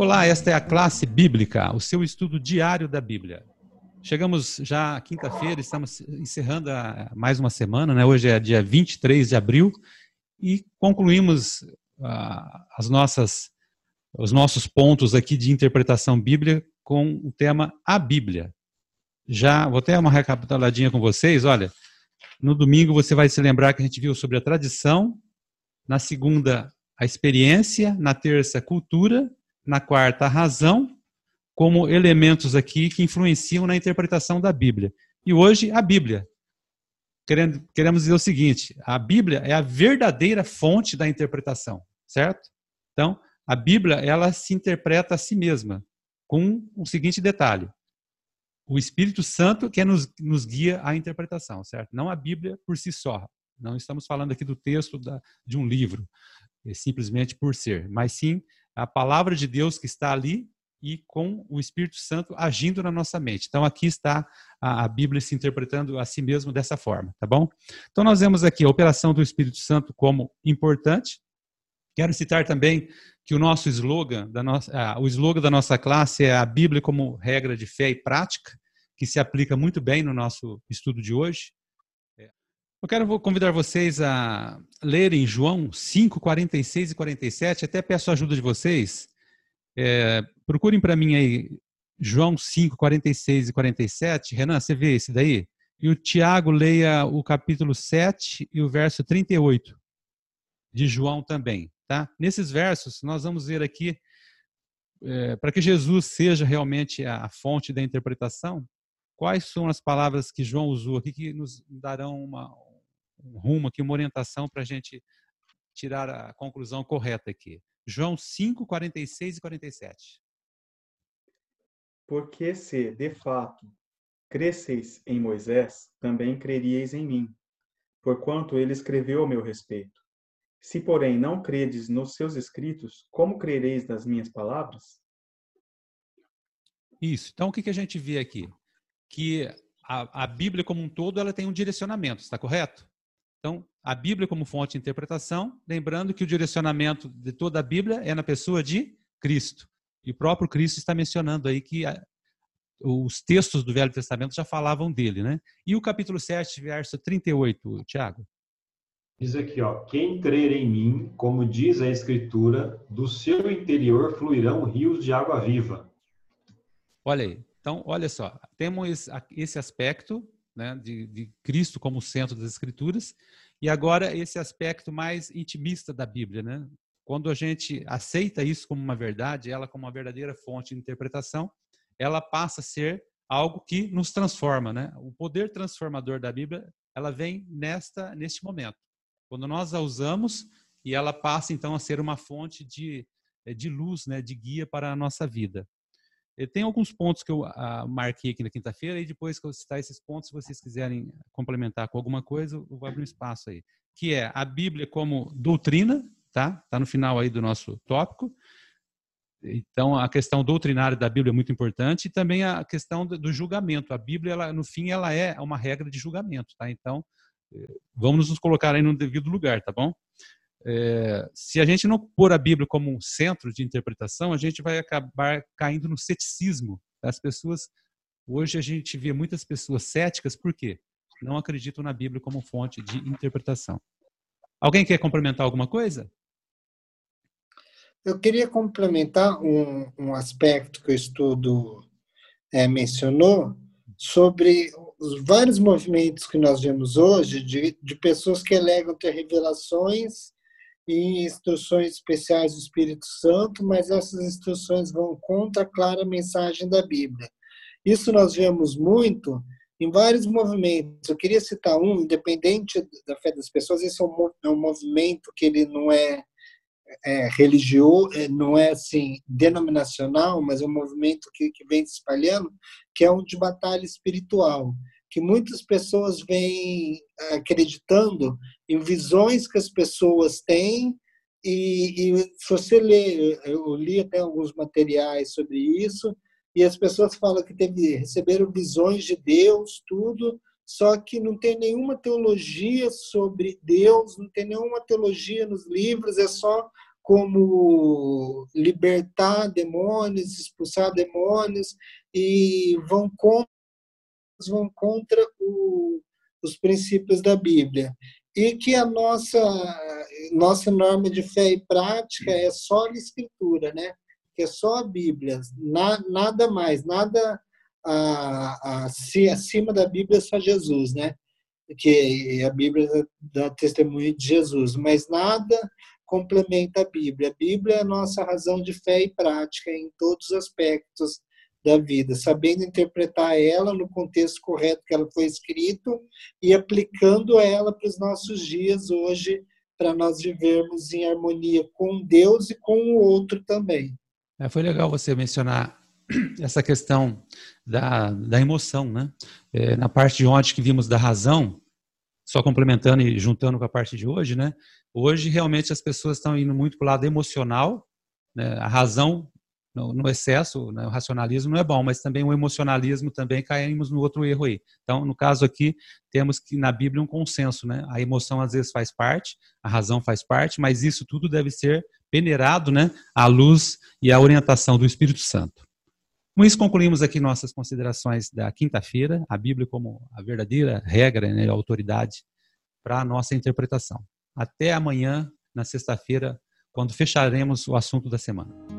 Olá, esta é a classe bíblica, o seu estudo diário da Bíblia. Chegamos já quinta-feira, estamos encerrando mais uma semana, né? Hoje é dia 23 de abril e concluímos uh, as nossas, os nossos pontos aqui de interpretação bíblica com o tema A Bíblia. Já vou ter uma recapituladinha com vocês. Olha, no domingo você vai se lembrar que a gente viu sobre a tradição, na segunda, a experiência, na terça, cultura, na quarta, a razão, como elementos aqui que influenciam na interpretação da Bíblia. E hoje, a Bíblia. Queremos dizer o seguinte: a Bíblia é a verdadeira fonte da interpretação, certo? Então, a Bíblia, ela se interpreta a si mesma, com o seguinte detalhe: o Espírito Santo que nos, nos guia à interpretação, certo? Não a Bíblia por si só. Não estamos falando aqui do texto da, de um livro, é simplesmente por ser, mas sim a palavra de Deus que está ali e com o Espírito Santo agindo na nossa mente. Então aqui está a, a Bíblia se interpretando a si mesmo dessa forma, tá bom? Então nós vemos aqui a operação do Espírito Santo como importante. Quero citar também que o nosso slogan da nossa, ah, o slogan da nossa classe é a Bíblia como regra de fé e prática, que se aplica muito bem no nosso estudo de hoje. Eu quero convidar vocês a lerem João 5, 46 e 47. Até peço a ajuda de vocês. É, procurem para mim aí João 5, 46 e 47. Renan, você vê esse daí? E o Tiago leia o capítulo 7 e o verso 38 de João também. Tá? Nesses versos, nós vamos ver aqui, é, para que Jesus seja realmente a fonte da interpretação, quais são as palavras que João usou aqui que nos darão uma, um rumo aqui, uma orientação para a gente tirar a conclusão correta aqui. João 5, 46 e 47. Porque se, de fato, cresceis em Moisés, também creríeis em mim, porquanto ele escreveu a meu respeito. Se, porém, não credes nos seus escritos, como crereis nas minhas palavras? Isso. Então, o que, que a gente vê aqui? Que a, a Bíblia como um todo ela tem um direcionamento, está correto? Então, a Bíblia como fonte de interpretação, lembrando que o direcionamento de toda a Bíblia é na pessoa de Cristo. E o próprio Cristo está mencionando aí que a, os textos do Velho Testamento já falavam dele, né? E o capítulo 7, verso 38, Tiago? Diz aqui, ó, quem crer em mim, como diz a Escritura, do seu interior fluirão rios de água viva. Olha aí. Então, olha só, temos esse aspecto né, de, de Cristo como centro das Escrituras, e agora esse aspecto mais intimista da Bíblia, né? Quando a gente aceita isso como uma verdade, ela como uma verdadeira fonte de interpretação, ela passa a ser algo que nos transforma, né? O poder transformador da Bíblia, ela vem nesta neste momento. Quando nós a usamos e ela passa então a ser uma fonte de de luz, né, de guia para a nossa vida. Tem alguns pontos que eu marquei aqui na quinta-feira e depois que eu citar esses pontos, se vocês quiserem complementar com alguma coisa, eu vou abrir um espaço aí. Que é a Bíblia como doutrina, tá? Tá no final aí do nosso tópico. Então, a questão doutrinária da Bíblia é muito importante e também a questão do julgamento. A Bíblia, ela, no fim, ela é uma regra de julgamento, tá? Então, eh, vamos nos colocar aí no devido lugar, tá bom? É, se a gente não pôr a Bíblia como um centro de interpretação, a gente vai acabar caindo no ceticismo. As pessoas, hoje a gente vê muitas pessoas céticas, por quê? Não acreditam na Bíblia como fonte de interpretação. Alguém quer complementar alguma coisa? Eu queria complementar um, um aspecto que o estudo é, mencionou sobre os vários movimentos que nós vemos hoje de, de pessoas que alegam ter revelações e instruções especiais do Espírito Santo, mas essas instruções vão contra a clara mensagem da Bíblia. Isso nós vemos muito em vários movimentos. Eu queria citar um, independente da fé das pessoas, esse é um, é um movimento que ele não é, é religioso, é, não é assim denominacional, mas é um movimento que, que vem se espalhando, que é um de batalha espiritual que muitas pessoas vêm acreditando em visões que as pessoas têm. E, e, se você lê, eu li até alguns materiais sobre isso e as pessoas falam que teve, receberam visões de Deus, tudo, só que não tem nenhuma teologia sobre Deus, não tem nenhuma teologia nos livros, é só como libertar demônios, expulsar demônios, e vão contra, vão contra o, os princípios da Bíblia. E que a nossa, nossa norma de fé e prática é só a Escritura, né? que é só a Bíblia, na, nada mais, nada a, a, acima da Bíblia é só Jesus, né? Que a Bíblia dá testemunho de Jesus, mas nada complementa a Bíblia. A Bíblia é a nossa razão de fé e prática em todos os aspectos da vida, sabendo interpretar ela no contexto correto que ela foi escrito e aplicando ela para os nossos dias hoje, para nós vivermos em harmonia com Deus e com o outro também. É, foi legal você mencionar essa questão da, da emoção, né? É, na parte de ontem que vimos da razão, só complementando e juntando com a parte de hoje, né? Hoje realmente as pessoas estão indo muito para o lado emocional, né? a razão no, no excesso, né? o racionalismo não é bom, mas também o emocionalismo também caímos no outro erro aí. Então, no caso aqui, temos que na Bíblia um consenso, né? A emoção às vezes faz parte, a razão faz parte, mas isso tudo deve ser peneirado, né? À luz e à orientação do Espírito Santo. Com isso, concluímos aqui nossas considerações da quinta-feira, a Bíblia como a verdadeira regra, né, a autoridade para a nossa interpretação. Até amanhã, na sexta-feira, quando fecharemos o assunto da semana.